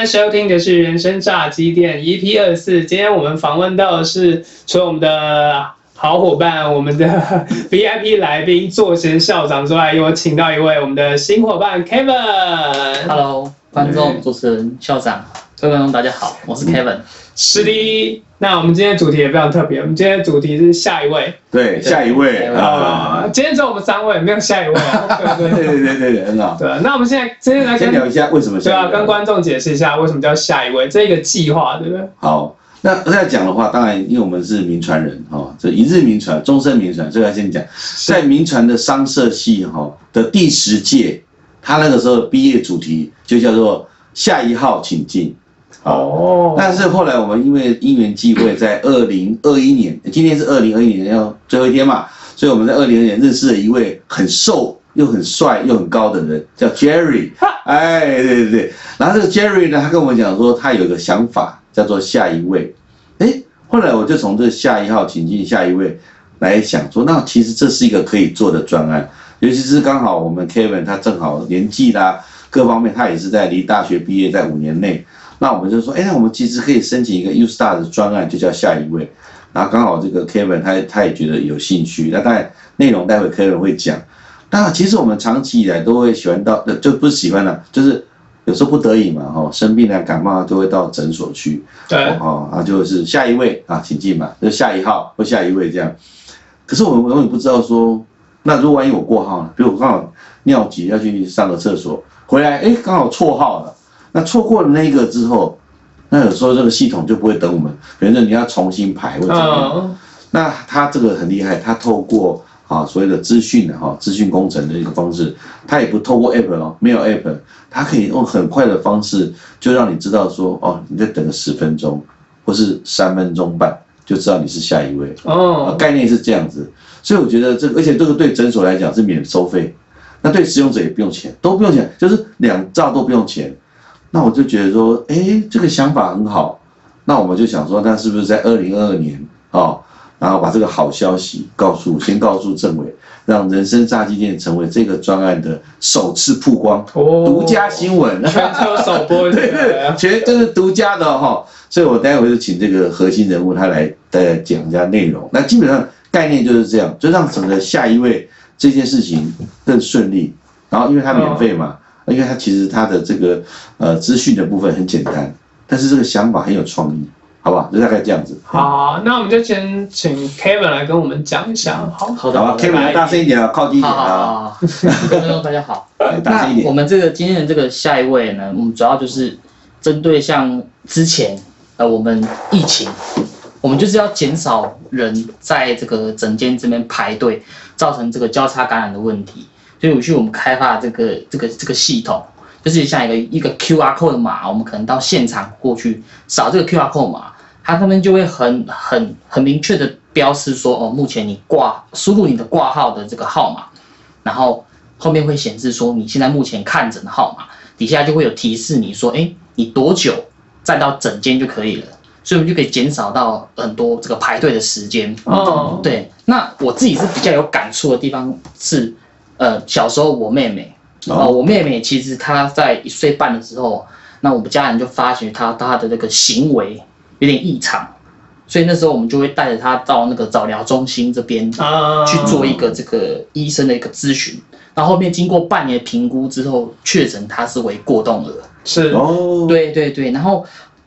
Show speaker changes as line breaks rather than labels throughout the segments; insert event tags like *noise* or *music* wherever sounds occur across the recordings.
现在收听的是《人生炸鸡店》EP 二四。今天我们访问到的是除了我们的好伙伴、我们的 *laughs* VIP 来宾作贤校长之外，又请到一位我们的新伙伴 Kevin。
Hello，观众、主持人、校长，各位观众大家好，我是 Kevin。
是的，那我们今天的主题也非常特别，我们今天的主题是下一位
对，下一位
啊、
啊，
今天只有我们三位，没有下一位啊。*laughs* 对对
对对对对对，很好。
对，那我们现在今天来跟
先聊一下为什么
对啊，
下一位
跟观众解释一下为什么叫下一位这个计划，对不对？
好。那这样讲的话，当然，因为我们是民传人哈，这一日民传，终身民传，所以要先讲，在民传的商社系哈的第十届，他那个时候毕业主题就叫做下一号请进。
哦
但是后来我们因为因缘际会，在二零二一年，今天是二零二一年要最后一天嘛，所以我们在二零二一年认识了一位很瘦又很帅又很高的人，叫 Jerry。哎，对对对。然后这个 Jerry 呢，他跟我们讲说，他有个想法叫做下一位。哎，后来我就从这下一号请进下一位来想说，那其实这是一个可以做的专案，尤其是刚好我们 Kevin 他正好年纪啦，各方面他也是在离大学毕业在五年内。那我们就说，哎，那我们其实可以申请一个 U Star 的专案，就叫下一位。然后刚好这个 Kevin 他他也觉得有兴趣，那当然内容待会 Kevin 会讲。那其实我们长期以来都会喜欢到，呃就不是喜欢了，就是有时候不得已嘛，哈，生病了、感冒了都会到诊所去，
对，
哦，啊，就是下一位啊，请进嘛，就下一号或下一位这样。可是我们永远不知道说，那如果万一我过号了，比如我刚好尿急要去上个厕所，回来哎刚好错号了，那错过了那一个之后，那有时候这个系统就不会等我们，比如说你要重新排或怎么样。
嗯，
那他这个很厉害，他透过啊所谓的资讯的哈资讯工程的一个方式，他也不透过 app 哦，没有 app，他可以用很快的方式就让你知道说哦你再等个十分钟或是三分钟半就知道你是下一位，啊
哦，
概念是这样子，所以我觉得这个而且这个对诊所来讲是免收费，那对使用者也不用钱，都不用钱，就是两兆都不用钱，那我就觉得说，哎，这个想法很好，那我们就想说，那是不是在二零二二年哦，然后把这个好消息告诉先告诉政委，让人生炸鸡店成为这个专案的首次曝光、
哦
独家新闻，
全球首播，*laughs*
对对，全这是独家的哈、所以我待会就请这个核心人物他来大家讲一下内容。那基本上概念就是这样，就让整个下一位这件事情更顺利。然后因为它免费嘛，因为它其实它的这个呃资讯的部分很简单，但是这个想法很有创意，好不好？就大概这样子。
好，那我们就先请 Kevin 来跟我们讲一下。好，
好的，
好，Kevin 大声一点啊，靠近一
好好
点啊，
观众大家好。
来 *laughs* 大声一点。
我们这个今天的这个下一位呢，我们主要就是针对像之前呃我们疫情，我们就是要减少人在这个诊间这边排队，造成这个交叉感染的问题。所以我去我们开发这个这个这个系统，就是像一个一个 QR code 的码，我们可能到现场过去扫这个 QR code 码，它上面就会很很很明确的标示说，哦，目前你挂输入你的挂号的这个号码，然后后面会显示说你现在目前看诊的号码，底下就会有提示你说，哎，你多久再到诊间就可以了，所以我们就可以减少到很多这个排队的时间。
哦，
对，那我自己是比较有感触的地方是，呃，小时候我妹妹，
哦。
呃，我妹妹其实她在一岁半的时候，那我们家人就发觉她她的那个行为有点异常，所以那时候我们就会带着她到那个早疗中心这边
啊，
去做一个这个医生的一个咨询，然后后面经过半年评估之后，确诊她是为过动儿。
是，
哦，
对对对，然后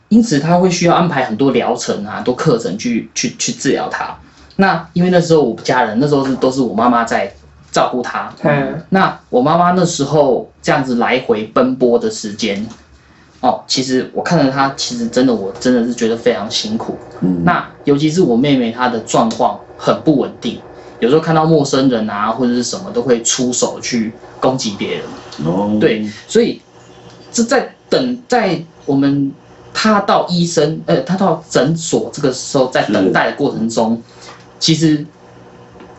因此他会需要安排很多疗程啊，很多课程去去去治疗他。那因为那时候我家人那时候是都是我妈妈在照顾他，
嗯，
那我妈妈那时候这样子来回奔波的时间，哦，其实我看着她，其实真的我真的是觉得非常辛苦。
嗯，
那尤其是我妹妹，她的状况很不稳定，有时候看到陌生人啊或者是什么都会出手去攻击别人。
哦，
对，所以这在等在我们他到医生呃，他到诊所这个时候，在等待的过程中，其实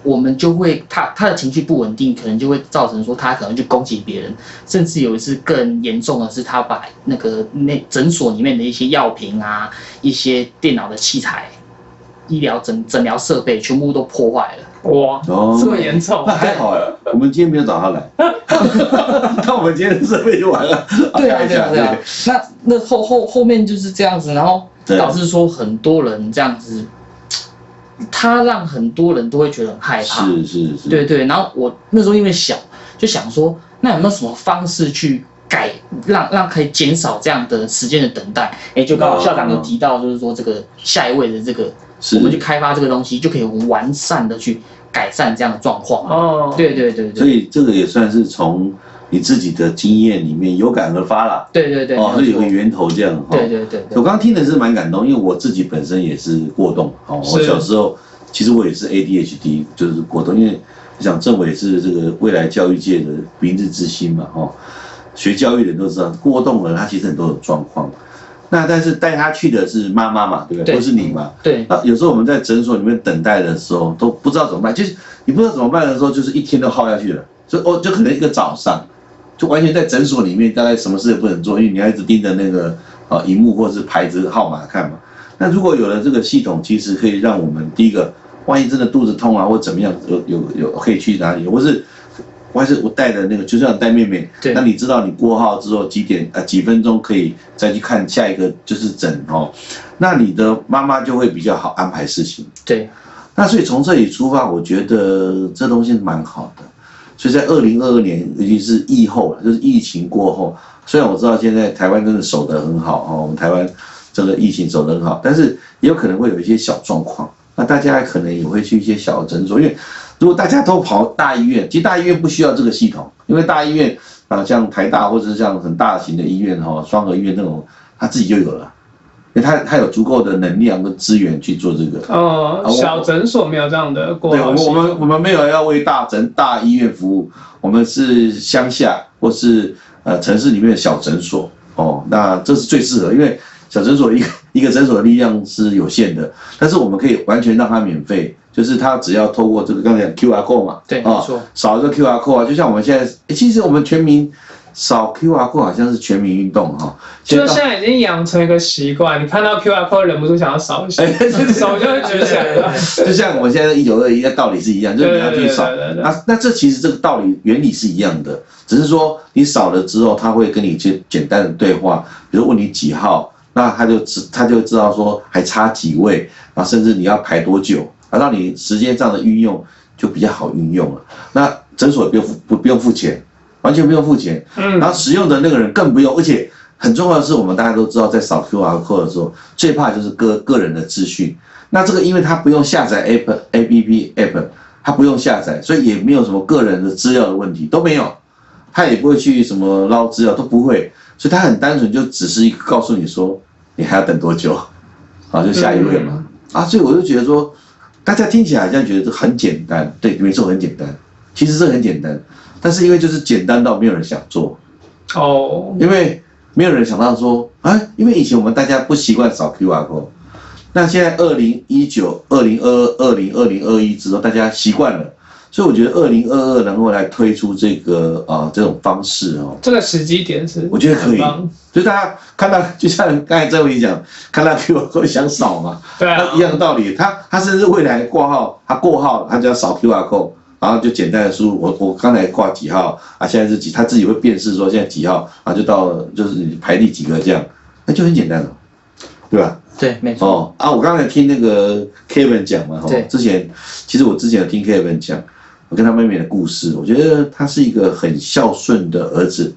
我们就会他他的情绪不稳定，可能就会造成说他可能去攻击别人，甚至有一次更严重的是，他把那个那诊所里面的一些药品啊、一些电脑的器材、医疗诊诊疗设备全部都破坏了。
哇，
哦
这么严重
那，还好了，我们今天没有找他来，那我们今天的设备就完了。
对啊，对啊，对啊。*laughs* 那那后后后面就是这样子，然后
对
导致说很多人这样子，他让很多人都会觉得很害怕。
是是是，
对对，然后我那时候因为小，就想说，那有没有什么方式去改，让让可以减少这样的时间的等待？哎，就刚好校长有提到，就是说这个下一位的这个，我们去开发这个东西，就可以完善的去改善这样的状况。
哦，
对对对
所，以这个也算是从你自己的经验里面有感而发啦。
对对对，
哦，
没有错
是有个源头这样。哈
对对对对
我刚刚听的是蛮感动，因为我自己本身也是过动。哦，我小时候其实我也是 ADHD，就是过动。因为我想政委是这个未来教育界的明日之星嘛，哈，学教育的人都知道，过动了他其实很多种状况。那但是带他去的是妈妈嘛，对不对？
对
或是你嘛？
对
那有时候我们在诊所里面等待的时候都不知道怎么办，就是你不知道怎么办的时候，就是一天都耗下去了。就哦，就可能一个早上，就完全在诊所里面，大概什么事也不能做，因为你要一直盯着那个呃荧幕或者是牌子号码看嘛。那如果有了这个系统，其实可以让我们第一个，万一真的肚子痛啊或怎么样，有有有可以去哪里，或是我还是我带的那个，就像带妹妹，
对
那你知道你过号之后几点呃几分钟可以再去看下一个就是诊哦，那你的妈妈就会比较好安排事情。
对
那所以从这里出发，我觉得这东西蛮好的。所以在二零二二年，尤其是疫后了，就是疫情过后，虽然我知道现在台湾真的守得很好哦，我们台湾这个疫情守得很好，但是也有可能会有一些小状况。那大家可能也会去一些小诊所，因为如果大家都跑大医院，其实大医院不需要这个系统，因为大医院啊，像台大或者是像很大型的医院哈，双河医院那种，它自己就有了，因为他他有足够的能量跟资源去做这个。
哦，小诊所没有这样的过
对，我们我们没有要为大诊大医院服务，我们是乡下或是呃城市里面的小诊所哦，那这是最适合，因为小诊所一个一个诊所的力量是有限的，但是我们可以完全让它免费，就是他只要透过这个刚才讲 QR code 嘛，
对，
啊扫一个 QR code 啊，就像我们现在，诶其实我们全民扫 QR code 好像是全民运动哈，
就是现在已经养成一个习惯，你看到 QR code 忍不住想要扫一下，手就会举起来了。*laughs*
就像我们现在一九二一的道理是一样，就是你要去扫那那这其实这个道理原理是一样的，只是说你扫了之后，他会跟你去简单的对话，比如问你几号，那他就知他就知道说还差几位，然后甚至你要排多久，啊，让你时间上的运用就比较好运用了。那诊所也不用付不不用付钱，完全不用付钱，
嗯。
然，后使用的那个人更不用，而且很重要的是，我们大家都知道，在扫 QR code 的时候，最怕就是个个人的资讯。那这个因为它不用下载 app A P P app，它不用下载，所以也没有什么个人的资料的问题都没有，它也不会去什么捞资料都不会，所以它很单纯，就只是一个告诉你说你还要等多久，啊，就下一位嘛，啊，所以我就觉得说，大家听起来好像觉得这很简单，对，没错，很简单，其实这很简单，但是因为就是简单到没有人想做。
哦，
因为没有人想到说，啊，因为以前我们大家不习惯扫 QR code，那现在二零一九、二零二二、二零二零二一之后，大家习惯了，所以我觉得二零二二能够来推出这个啊、这种方式哦，
这个时机点是，
我觉得可以。就大家看到，就像刚才郑伟讲，看到 QR code 想扫嘛，
对啊，
一样的道理，他他甚至未来挂号，他过号，他就要扫 QR code，然后就简单的输入我我刚才挂几号啊，现在是几，他自己会辨识说现在几号啊，就到了就是你排第几个这样，那就很简单了，对吧？
对，没错，
哦啊，我刚才听那个 Kevin 讲嘛，哈
对，
之前其实我之前有听 Kevin 讲，我跟他妹妹的故事，我觉得他是一个很孝顺的儿子，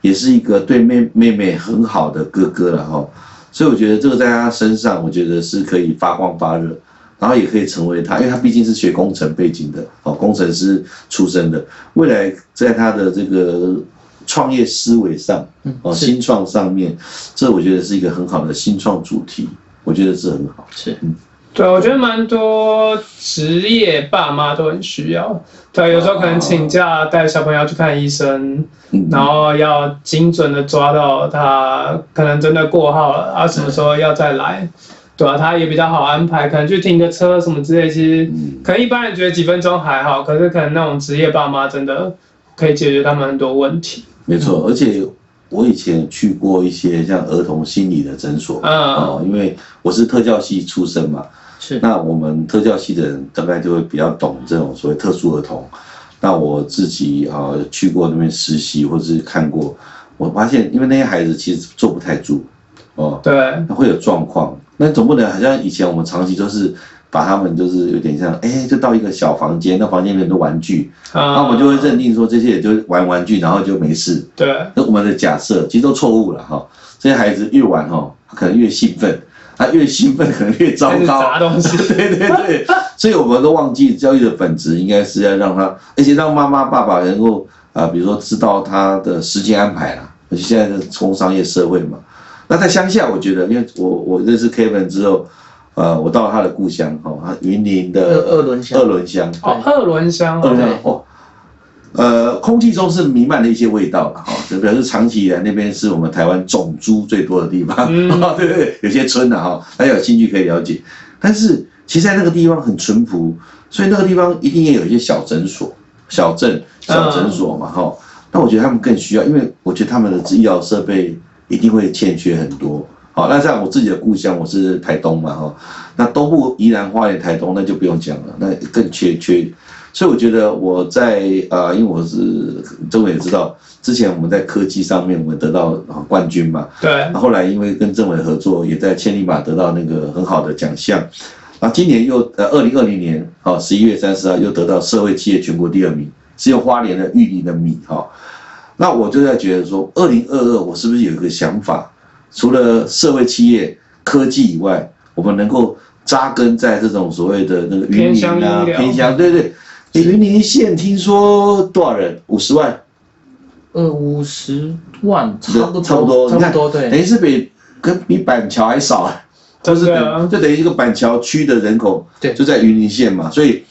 也是一个对妹妹妹很好的哥哥了哈，所以我觉得这个在他身上，我觉得是可以发光发热，然后也可以成为他，因为他毕竟是学工程背景的，哦，工程师出身的，未来在他的这个创业思维上，哦，新创上面，这我觉得是一个很好的新创主题，我觉得是很好。
是，
对，我觉得蛮多职业爸妈都很需要。对，有时候可能请假带小朋友去看医生，
嗯，
然后要精准的抓到他可能真的过号了，啊，什么时候要再来，对啊，他也比较好安排，可能去停个车什么之类，其实
嗯
可能一般人觉得几分钟还好，可是可能那种职业爸妈真的可以解决他们很多问题。
没错，而且我以前去过一些像儿童心理的诊所，
嗯
哦，因为我是特教系出身嘛，
是
那我们特教系的人大概就会比较懂这种所谓特殊儿童。那我自己啊、去过那边实习，或者是看过，我发现因为那些孩子其实坐不太住，哦，
对，
那会有状况。那总不能好像以前我们长期都是把他们就是有点像，哎，就到一个小房间，那房间里面很多玩具，
啊，
那我们就会认定说这些也就玩玩具，然后就没事。
对，
那我们的假设其实都错误了哈。这些孩子越玩哈，可能越兴奋，他越兴奋可能越糟糕。
砸东西，*laughs*
对对对，所以我们都忘记教育的本质应该是要让他，而且让妈妈爸爸能够啊、比如说知道他的时间安排啦。而且现在是工商业社会嘛，那在乡下，我觉得，因为我我认识 Kevin 之后，呃，我到了他的故乡哈，他云林的
二二轮乡。
二轮乡，
哦，二轮乡，
二轮乡哦。呃，空气中是弥漫的一些味道了哈，这表示长期以来那边是我们台湾种猪最多的地方，
嗯。*laughs*
对对对，有些村的哈，大家有兴趣可以了解。但是其实在那个地方很淳朴，所以那个地方一定也有一些小诊所、小镇、小诊所嘛哈。那我觉得他们更需要，因为我觉得他们的医疗设备一定会欠缺很多。好，那像我自己的故乡，我是台东嘛哈，那东部宜兰花莲、台东那就不用讲了，那更缺缺。所以我觉得我在呃，因为我是政委也知道，之前我们在科技上面我们得到啊冠军嘛，
对
那，后来因为跟政委合作，也在千里马得到那个很好的奖项。啊，今年又呃，二零二零年啊，十一月三十号又得到社会企业全国第二名，是用花莲的玉林的米哈、那我就在觉得说，二零二二我是不是有一个想法，除了社会企业、科技以外，我们能够扎根在这种所谓的那个云
偏
林啊
乡医疗
偏乡，对对。诶云林县听说多少人？五十万，
呃五十万，差不多，
差不多，
差不多，对，
等于是比跟比板桥还少啊。就是就等于一个板桥区的人口，
对
就在云林县嘛，所以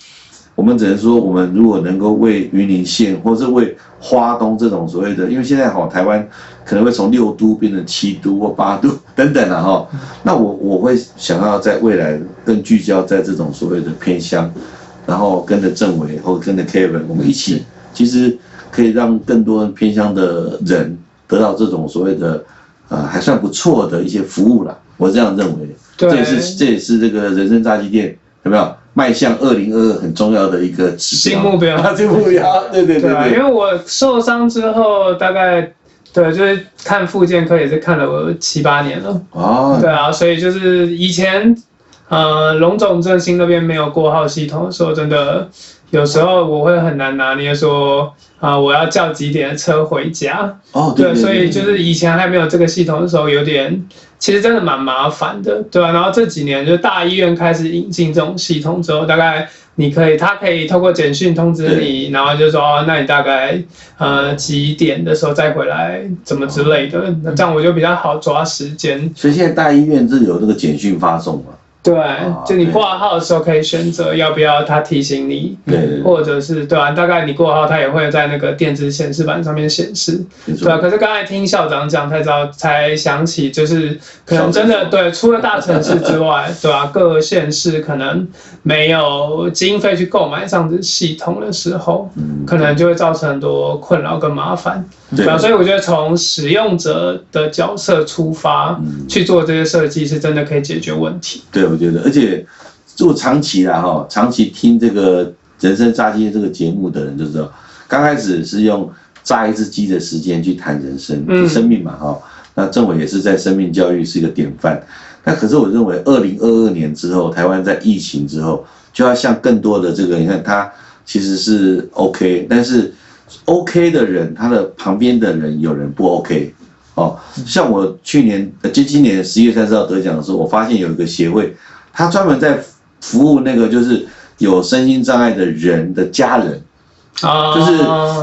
我们只能说，我们如果能够为云林县，或是为花东这种所谓的，因为现在哈台湾可能会从六都变成七都或八都等等了哈，那我我会想要在未来更聚焦在这种所谓的偏乡，然后跟着政委或跟着 Kevin，我们一起，其实可以让更多偏乡的人得到这种所谓的呃还算不错的一些服务啦，我这样认为。
对
这也是这也是这个人生炸鸡店有没有迈向二零二二很重要的一个指标。
新目标。
啊，*laughs* 新目标，对对对。
因，为我受伤之后，大概对，就是看复健科也是看了我七八年了。
哦，
对啊，所以就是以前，呃，龙总振兴那边没有过号系统的时候，真的有时候我会很难拿捏说，啊、我要叫几点的车回家。
哦，
对，所以就是以前还没有这个系统的时候，有点其实真的蛮麻烦的，对吧、然后这几年就大医院开始引进这种系统之后，大概你可以，他可以透过简讯通知你，然后就说哦，那你大概呃几点的时候再回来，怎么之类的，那这样我就比较好抓时间。
所以现在大医院是有那个简讯发送嘛，
对，
啊
就你挂号的时候可以选择要不要他提醒你，
对
或者是对啊，大概你挂号，他也会在那个电子显示板上面显示。对啊，可是刚才听校长讲才知道，才想起就是可能真的对，除了大城市之外，*laughs* 对啊，各县市可能没有经费去购买这样子系统的时候，
嗯，
可能就会造成很多困扰跟麻烦。
对。
所以我觉得从使用者的角色出发
嗯。
去做这些设计，是真的可以解决问题。
对，我觉得，而且做长期啦哈，长期听这个人生炸鸡这个节目的人就知道，刚开始是用炸一只鸡的时间去谈人生、
嗯
生命嘛哈。那政委也是在生命教育是一个典范。那可是我认为，二零二二年之后，台湾在疫情之后，就要向更多的这个，你看他其实是 OK，但是 OK 的人，他的旁边的人有人不 OK。哦，像我去年呃，就今年十一月三十号得奖的时候，我发现有一个协会，他专门在服务那个就是有身心障碍的人的家人，
啊，
就是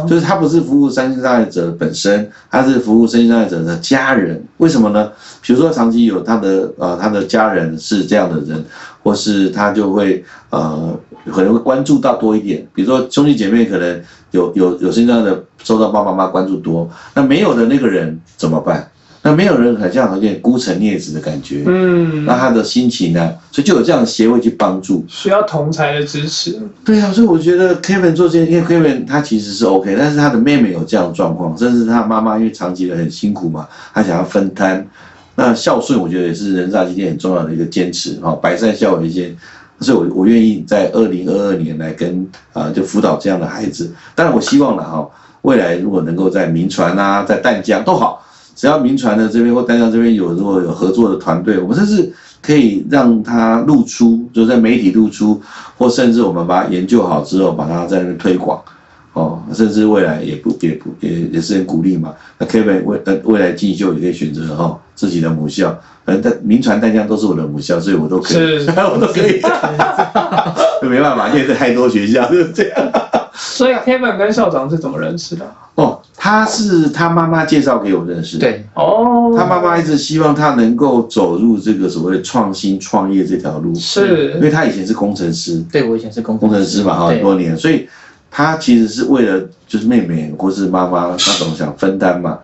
就是他不是服务身心障碍者本身，他是服务身心障碍者的家人。为什么呢？比如说长期有他的呃他的家人是这样的人，或是他就会呃可能会关注到多一点。比如说兄弟姐妹可能有有有身心障碍的受到爸爸妈妈关注多，那没有的那个人怎么办？那没有人好像有点孤城孽子的感觉，
嗯，
那他的心情呢，所以就有这样的协会去帮助。
需要同才的支持。
对啊，所以我觉得 Kevin 做这些，因为 Kevin 他其实是 OK，但是他的妹妹有这样的状况，甚至他妈妈因为长期的很辛苦嘛，他想要分摊。那孝顺，我觉得也是人大今天很重要的一个坚持哈，百善孝为先。所以我我愿意在二零二二年来跟啊就辅导这样的孩子。当然，我希望了哈，未来如果能够在民传啊，在淡江都好，只要民传的这边或淡江这边有如果有合作的团队，我们甚至可以让他露出，就在媒体露出，或甚至我们把它研究好之后，把它在那边推广。哦，甚至未来也不也不也也是很鼓励嘛。那 Kevin 未呃未来进修也可以选择哈自己的母校，反正民传淡江都是我的母校，所以我都可以，
是 *laughs*
我都可以。*laughs* 没办法，现在太多学校就是这样。
所以 Kevin 跟校长是怎么认识的？
哦，他是他妈妈介绍给我认识的。
对，
哦，
他妈妈一直希望他能够走入这个所谓的创新创业这条路，
是因
为他以前是工程师，
对我以前是工
工程师嘛哈，很多年，所以他其实是为了就是妹妹或是妈妈那种想分担嘛。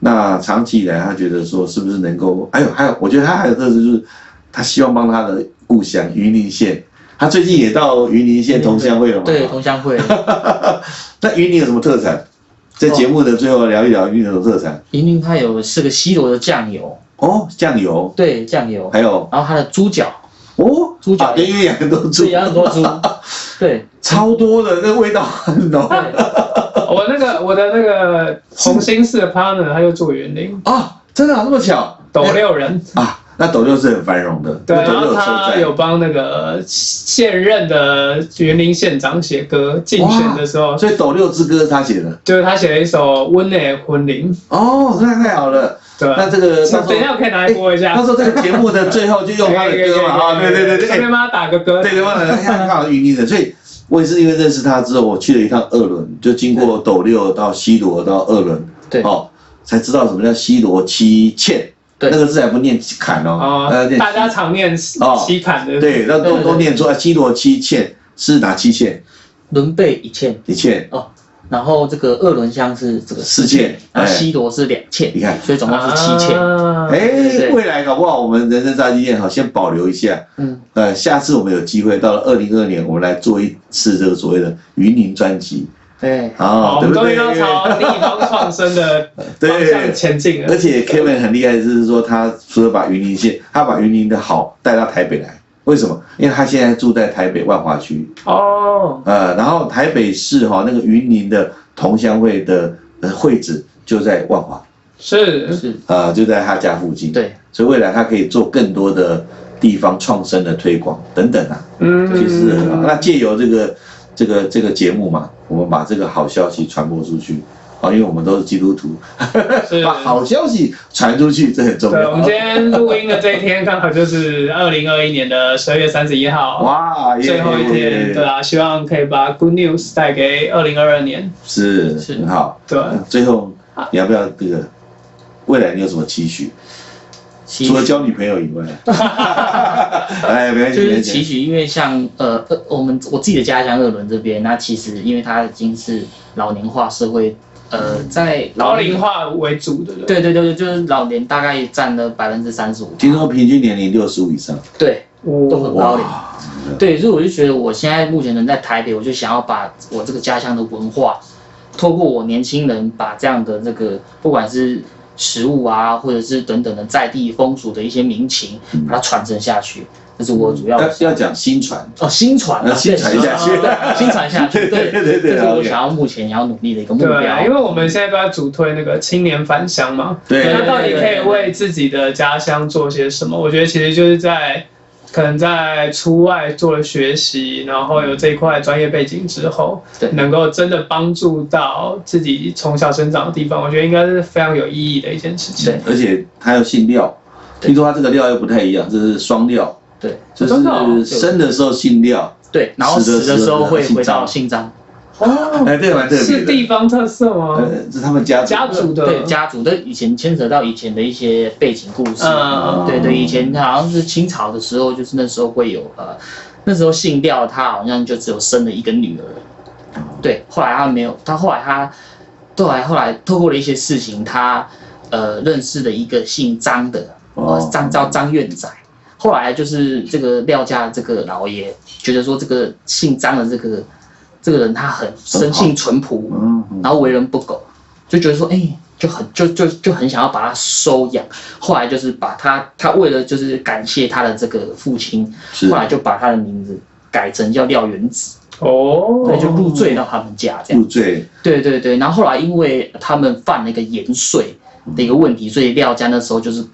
那长期以来，他觉得说是不是能够，还有还有，我觉得他还有特质就是，他希望帮他的故乡云林县，他最近也到云林县同乡会了嘛。
对同乡会，*laughs*
那云林有什么特产？在节目的最后聊一聊云林有什么特产。
云林它有四个西螺的酱油，
哦，酱油，
对酱油，
还有
然后它的猪脚，
哦，
猪脚
啊对，因为养很多猪
对，，养很多猪，*laughs* 对
超多的，那味道很浓。
我那个我的那个红星市的 partner 他就住云林，
啊，真的啊这么巧？
斗六人。
啊，那斗六是很繁荣的，
对，然后他有帮那个现任的云林县长写歌，竞选的时候，
所以斗六之歌是他写的。
就是他写了一首《温内婚林》。
哦，那太好了。
对，
那这个
等一下我可以拿来播一下。
到时候这个节目的 *laughs* 最后就用他的歌嘛，啊，对对对对，
顺便帮他打个歌。
对对，忘了，看看好云林的，所以我也是因为认识他之后，我去了一趟二轮，就经过斗六到西罗到二轮，
对
哦，才知道什么叫西罗七欠，
对。
那个字还不念坎哦，
大家常念
哦
七坎的。
对，那都都念出来，七罗七欠是哪七欠？
伦贝一欠，
一欠，
哦，然后这个二轮香是这个
四欠
然后
哎。
西罗是两欠，
你看。
所以总共是七欠。
啊。
哎，未来搞不好我们人生炸鸡店好先保留一下，
嗯，
呃，下次我们有机会到了二零二年，我们来做一次这个所谓的云林专辑
对，
啊，
好，我
对不对？
们终于要朝 *laughs* 地方创生的方向
对，
前进了。
而。且 Kevin 很厉害就是说，他除了把云林县，他把云林的好带到台北来，为什么？因为他现在住在台北万华区，
哦，
呃，然后台北市哈、那个云林的同乡会的呃会址就在万华，
是。
是，
啊、就在他家附近，，
对，
所以未来他可以做更多的地方创生的推广等等啊，
嗯，
其实是很好。那借由这个这个这个节目嘛，我们把这个好消息传播出去。啊，因为我们都是基督徒，
是 *laughs*
把好消息传出去，这很重
对，
要。
我们今天录音的这一天刚好就是二零二一年的十二月三十一号，
哇，
最后一天，对啊，希望可以把 good news 带给二零二二年。
是
是
很好。
对，
最后你要不要这个未来你有什么期许？
期
除了交女朋友以外，*laughs* 哎，没关系，
就是
没关系。
期许，因为像呃呃，我们我自己的家乡二轮这边，那其实因为它已经是老年化社会，呃，在
老龄，化为主的，
对对对对，就是老年大概占了百分之三十五，
听说平均年龄六十五以上，
对，都很
哇，
高龄。对，所以我就觉得我现在目前人在台北，我就想要把我这个家乡的文化，透过我年轻人把这样的这个不管是食物啊，或者是等等的在地风俗的一些民情，把它传承下去，这是我主要
要要讲新传，
哦新传啊，
要新传下去。*laughs*
对对新传下去，对
对对对
这是我想要目前要努力的一个目，标。
因为我们现在都在主推那个青年返乡嘛，
对
那到底可以为自己的家乡做些什么？我觉得其实就是在可能在出外做了学习，然后有这一块专业背景之后
对，
能够真的帮助到自己从小生长的地方，我觉得应该是非常有意义的一件事情。
对
而且他要姓廖，听说他这个廖又不太一样，这是双廖，
对。
就是生的时候姓廖，
对，然后
死的
时候会回到
姓
姓张，
哦，
哎，这个蛮特别
是，地方特色吗？
呃，是他们家
家族的。
对家族的以前牵扯到以前的一些背景故事，
嗯
对对，以前好像是清朝的时候，就是那时候会有呃，那时候姓廖，他好像就只有生了一个女儿，对，后来他没有，他后来他后来后来透过了一些事情，他呃认识了一个姓张的，
哦。
呃张叫张院仔。后来就是这个廖家这个老爷觉得说这个姓张的这个这个人他很生性淳朴，然后为人不苟，就觉得说，哎、就很就就就很想要把他收养。后来就是把他，他为了就是感谢他的这个父亲，
是
后来就把他的名字改成叫廖元子，
哦，
对，就入赘到他们家这样。
入赘，
对对对，然后后来因为他们犯了一个盐税的一个问题，所以廖家那时候就是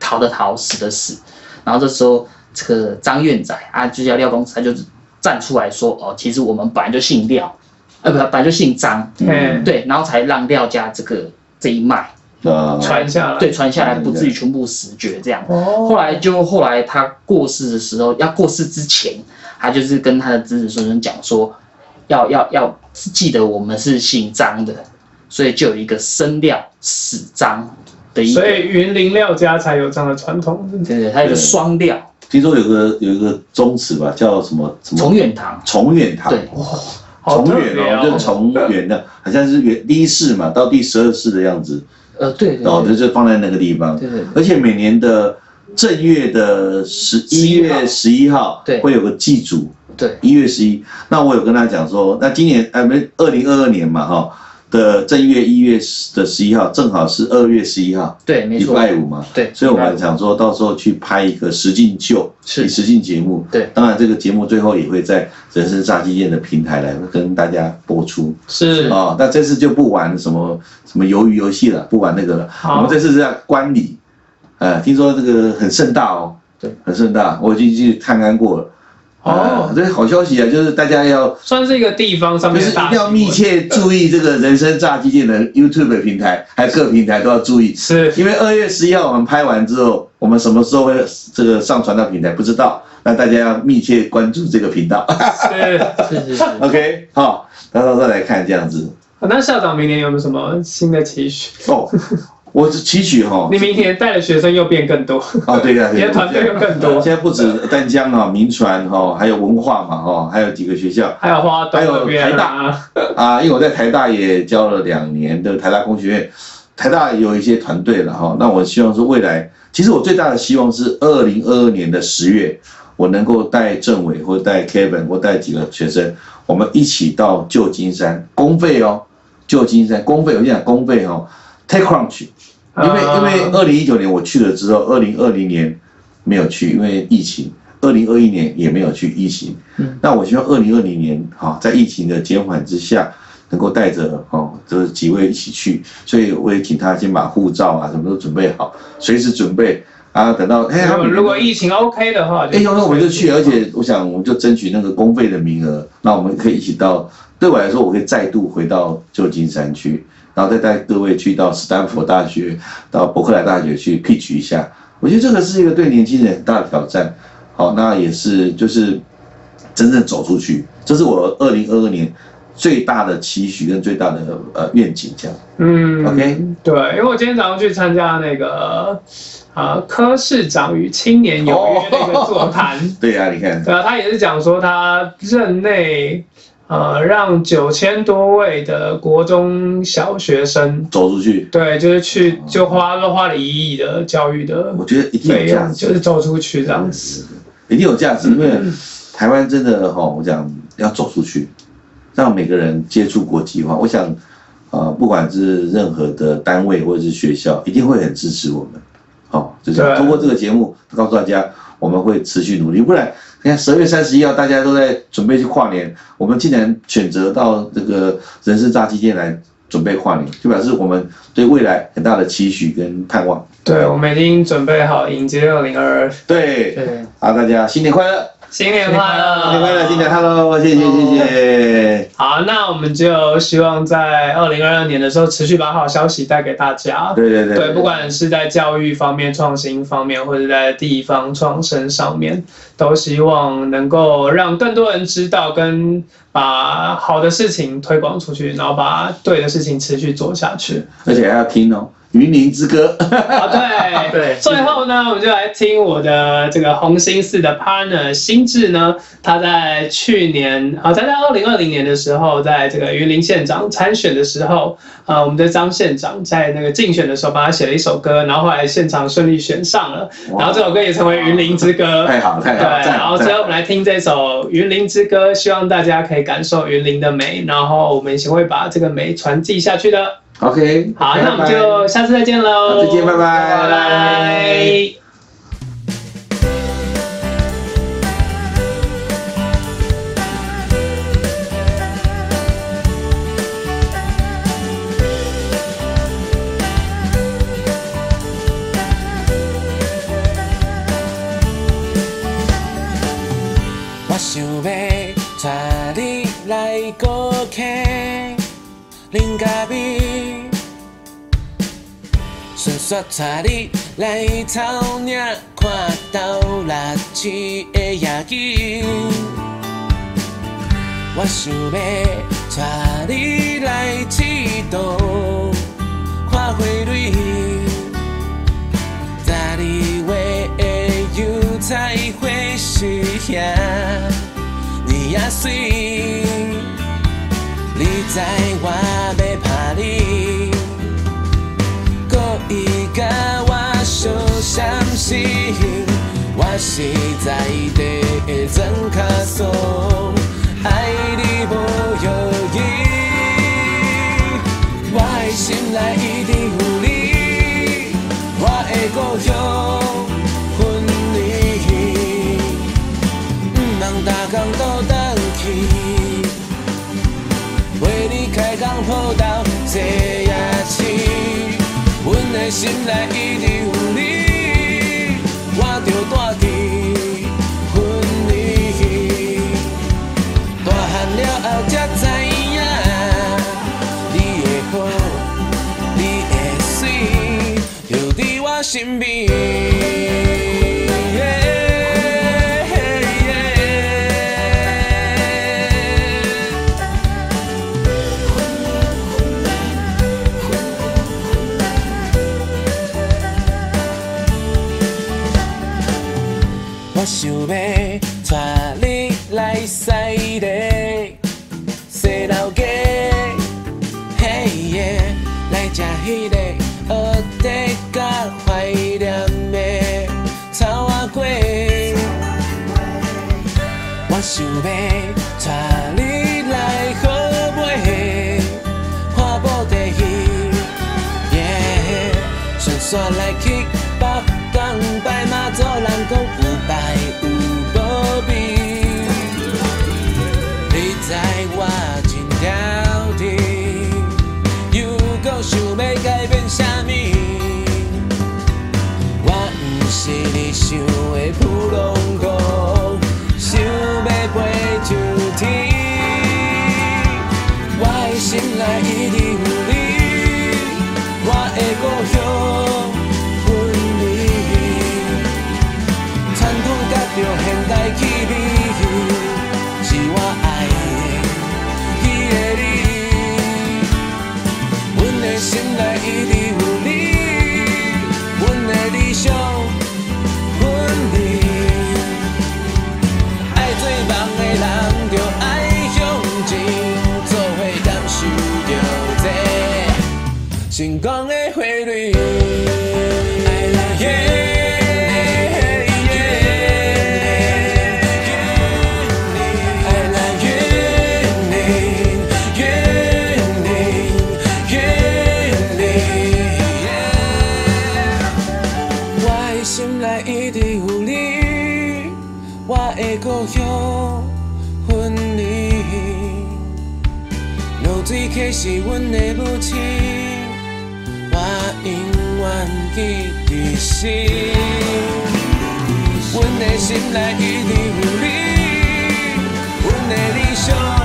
逃的逃，死的死。然后这时候这个张院仔啊，就叫廖公子，他就是站出来说，哦，其实我们本来就姓廖，呃，不，本来就姓张，
嗯，
对，然后才让廖家这个这一脉
呃，
传下来，
对传下来，不至于全部死绝这样。
哦，
后来就后来他过世的时候，要过世之前，他就是跟他的子子孙孙讲说，要要要记得我们是姓张的，所以就有一个生廖死张的一个，
所以云林廖家才有这样的传统，
对对，他有个双廖
听说有个有一个宗祠吧，叫什么什么？
崇远堂，
崇远堂，
对，
好特
重远哦，就是重远的，好像是远第一世嘛，到第十二世的样子，
呃，对对
哦，
对。
就是放在那个地方，
对对对。
而且每年的正月的十一月十一号，
对。
会有个祭祖，
对，
一月十一。那我有跟他讲说，那今年哎没二零二二年嘛哈的正月一月的十一号，正好是二月十一号，
对，没
礼，拜五嘛。
对，
所以我们想说到时候去拍一个实境秀，
是
实境节目。
对
当然这个节目最后也会在人生炸鸡店的平台来跟大家播出。
是
哦，那这次就不玩什么什么鱿鱼游戏了，不玩那个了。我们这次是要观礼，呃，听说这个很盛大哦，
对，
很盛大，我已经去探看过了。
哦
呃这是好消息啊，就是大家要
算是一个地方上
就是一定要密切注意这个人生炸鸡店的 YouTube 平台，还有各平台都要注意，
是
因为二月十一号我们拍完之后，我们什么时候会这个上传到平台不知道，那大家要密切关注这个频道。
是。
是是是，*laughs*
OK，好，到时候再来看这样子。
那校长明年有没有什么新的期许？
哦，我是期许哈，
你明年带的学生又变更多，
哦，对呀，对呀
你的团队又更多。
现在不止丹江哈、民传哈，还有文化嘛哈，还有几个学校。
还有花东
还有台
大，
啊，因为我在台大也教了两年的台大工学院，台大有一些团队了哈。那我希望说未来，其实我最大的希望是二零二二年的十月，我能够带政委或带 Kevin 或带几个学生，我们一起到旧金山公费哦，旧金山公费，我讲公费哦，TechCrunch。因为因为
啊
二零一九年我去了之后，二零二零年没有去，因为疫情；二零二一年也没有去，疫情。
嗯
那我希望二零二零年哈，在疫情的减缓之下，能够带着哦，这几位一起去，所以我也请他先把护照啊什么都准备好，随时准备啊，等到哎，他们
如果疫情 OK 的话，
哎，那我们就去，而且我想我们就争取那个公费的名额，那我们可以一起到。对我来说，我可以再度回到旧金山去，然后再带各位去到斯坦福大学、到伯克莱大学去 pitch 一下。我觉得这个是一个对年轻人很大的挑战。好，那也是就是真正走出去，这是我二零二二年最大的期许跟最大的呃愿景，这样。
嗯
OK
对，因为我今天早上去参加那个啊柯市长与青年有约的一个座谈，
对呀、你看，
对啊，他也是讲说他任内呃让九千多位的国中小学生，
走出去，
对，就是去就花了花了一亿的教育的
我觉得一定，有价值，
就是走出去这样子。
一定有价值，因为台湾真的哈，我讲要走出去，让每个人接触国际化。我想，呃，不管是任何的单位或者是学校，一定会很支持我们。好，就是
对
通过这个节目告诉大家，我们会持续努力。不然，你看十二月三十一号大家都在准备去跨年，我们竟然选择到这个人事炸鸡店来准备跨年，就表示我们对未来很大的期许跟盼望。
对，我们已经准备好迎接二零二二，
对，
对，
好，大家新年快乐！
新年快乐，
新年快乐，新年 Hello，谢谢谢谢。
好，那我们就希望在二零二二年的时候，持续把好消息带给大家。
对对对
对，不管是在教育方面、创新方面，或者在地方创生上面，都希望能够让更多人知道，跟把好的事情推广出去，然后把对的事情持续做下去。
而且还要听哦，云林之歌》。
啊，对 *laughs*
对
最后呢，我们就来听我的这个红星寺的 partner 心智呢，他在去年啊，他在二零二零年的时候，在这个云林县长参选的时候，啊，我们的张县长在那个竞选的时候帮他写了一首歌，然后后来现场顺利选上了，然后这首歌也成为云林之歌。
太好了，太，好了，赞
然后最后我们来听这首《云林之歌》，希望大家可以感受云林的美，然后我们也会把这个美传递下去的。
OK，
好，
拜
那我们就下次再见喽，
再见拜拜
拜拜。
我想要带你来顺续带你来偷领，看到垃圾的夜景。我想要带你来铁道，看花蕊。大你为油菜花是遐，你也水。你知我要拍你，故意甲我相相信，我是在地会装卡怂，爱你无容易，我的心内一定有你。我的故乡分离，毋通逐工倒转去，为你开工报道坐夜市，心内一直有你，我着住伫分离，大汉了后才知影，你的好。你的水就伫我身边。我想要带你来西丽西老街。嘿耶，来食迄个蚵仔甲怀念的草仔粿。我想要带你来好买看布袋戏，耶，顺线来去北港摆马祖，人讲流水溪是阮的母亲，我永远记在心。阮的心内一直有你，阮的理想。